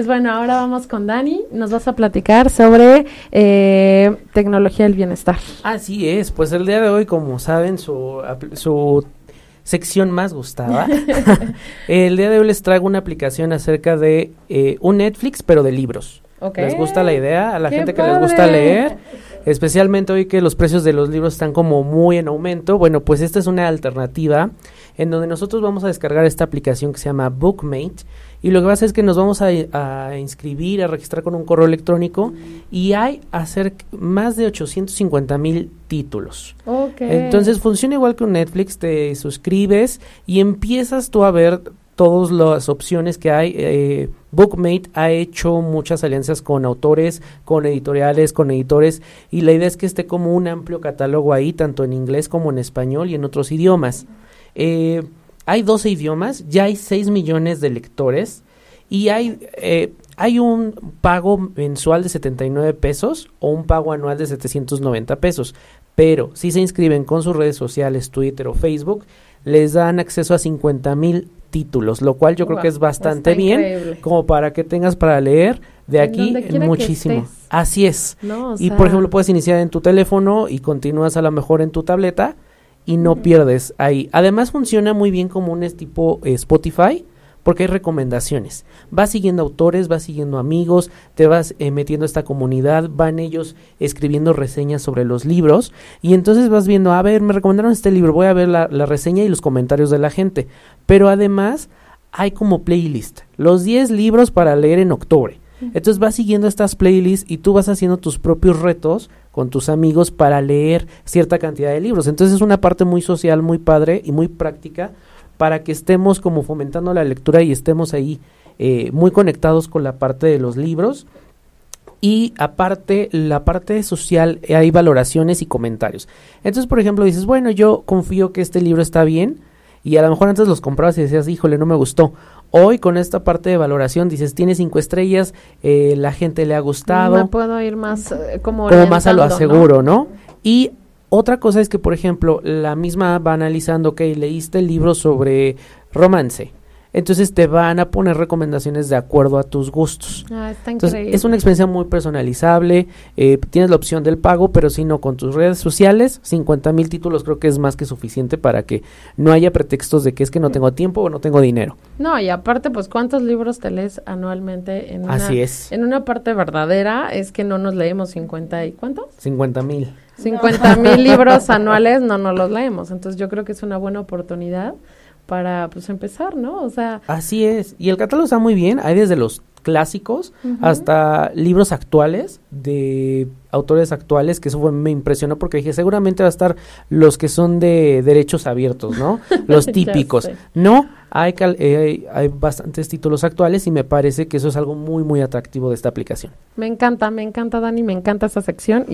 Pues bueno, ahora vamos con Dani. Nos vas a platicar sobre eh, tecnología del bienestar. Así es, pues el día de hoy, como saben, su, su sección más gustada. el día de hoy les traigo una aplicación acerca de eh, un Netflix, pero de libros. ¿Les gusta la idea? A la gente que les gusta leer, especialmente hoy que los precios de los libros están como muy en aumento. Bueno, pues esta es una alternativa en donde nosotros vamos a descargar esta aplicación que se llama Bookmate y lo que va a hacer es que nos vamos a, inscribir, a registrar con un correo electrónico y hay hacer más de 850 mil títulos. Entonces funciona igual que un Netflix, te suscribes y empiezas tú a ver todas las opciones que hay. Eh, Bookmate ha hecho muchas alianzas con autores, con editoriales, con editores y la idea es que esté como un amplio catálogo ahí, tanto en inglés como en español y en otros idiomas. Eh, hay 12 idiomas, ya hay 6 millones de lectores y hay, eh, hay un pago mensual de 79 pesos o un pago anual de 790 pesos. Pero si se inscriben con sus redes sociales, Twitter o Facebook, les dan acceso a 50 mil títulos, lo cual yo creo que es bastante bien como para que tengas para leer de aquí muchísimo. Así es. y por ejemplo puedes iniciar en tu teléfono y continúas a lo mejor en tu tableta y no pierdes ahí. Además funciona muy bien como un tipo eh, Spotify porque hay recomendaciones. Vas siguiendo autores, vas siguiendo amigos, te vas eh, metiendo a esta comunidad, van ellos escribiendo reseñas sobre los libros y entonces vas viendo, a ver, me recomendaron este libro, voy a ver la, la reseña y los comentarios de la gente. Pero además hay como playlist, los 10 libros para leer en octubre. Entonces vas siguiendo estas playlists y tú vas haciendo tus propios retos con tus amigos para leer cierta cantidad de libros. Entonces es una parte muy social, muy padre y muy práctica para que estemos como fomentando la lectura y estemos ahí eh, muy conectados con la parte de los libros. Y aparte, la parte social, eh, hay valoraciones y comentarios. Entonces, por ejemplo, dices, bueno, yo confío que este libro está bien, y a lo mejor antes los comprabas y decías, híjole, no me gustó. Hoy con esta parte de valoración dices, tiene cinco estrellas, eh, la gente le ha gustado. Me puedo ir más eh, como, como más a lo aseguro, ¿no? Y otra cosa es que, por ejemplo, la misma va analizando, ok, leíste el libro sobre romance entonces te van a poner recomendaciones de acuerdo a tus gustos. Ah, está entonces, es una experiencia muy personalizable, eh, tienes la opción del pago, pero si no, con tus redes sociales, 50 mil títulos creo que es más que suficiente para que no haya pretextos de que es que no tengo tiempo o no tengo dinero. No, y aparte, pues, ¿cuántos libros te lees anualmente? En Así es. En una parte verdadera es que no nos leemos 50 y ¿cuántos? 50 mil. 50 mil libros anuales no nos los leemos, entonces yo creo que es una buena oportunidad para pues empezar, ¿no? O sea, así es. Y el catálogo está muy bien, hay desde los clásicos hasta libros actuales de autores actuales que eso me impresionó porque dije seguramente va a estar los que son de derechos abiertos no los típicos. No hay, eh, hay bastantes títulos actuales y me parece que eso es algo muy muy atractivo de esta aplicación. Me encanta me encanta Dani me encanta esta sección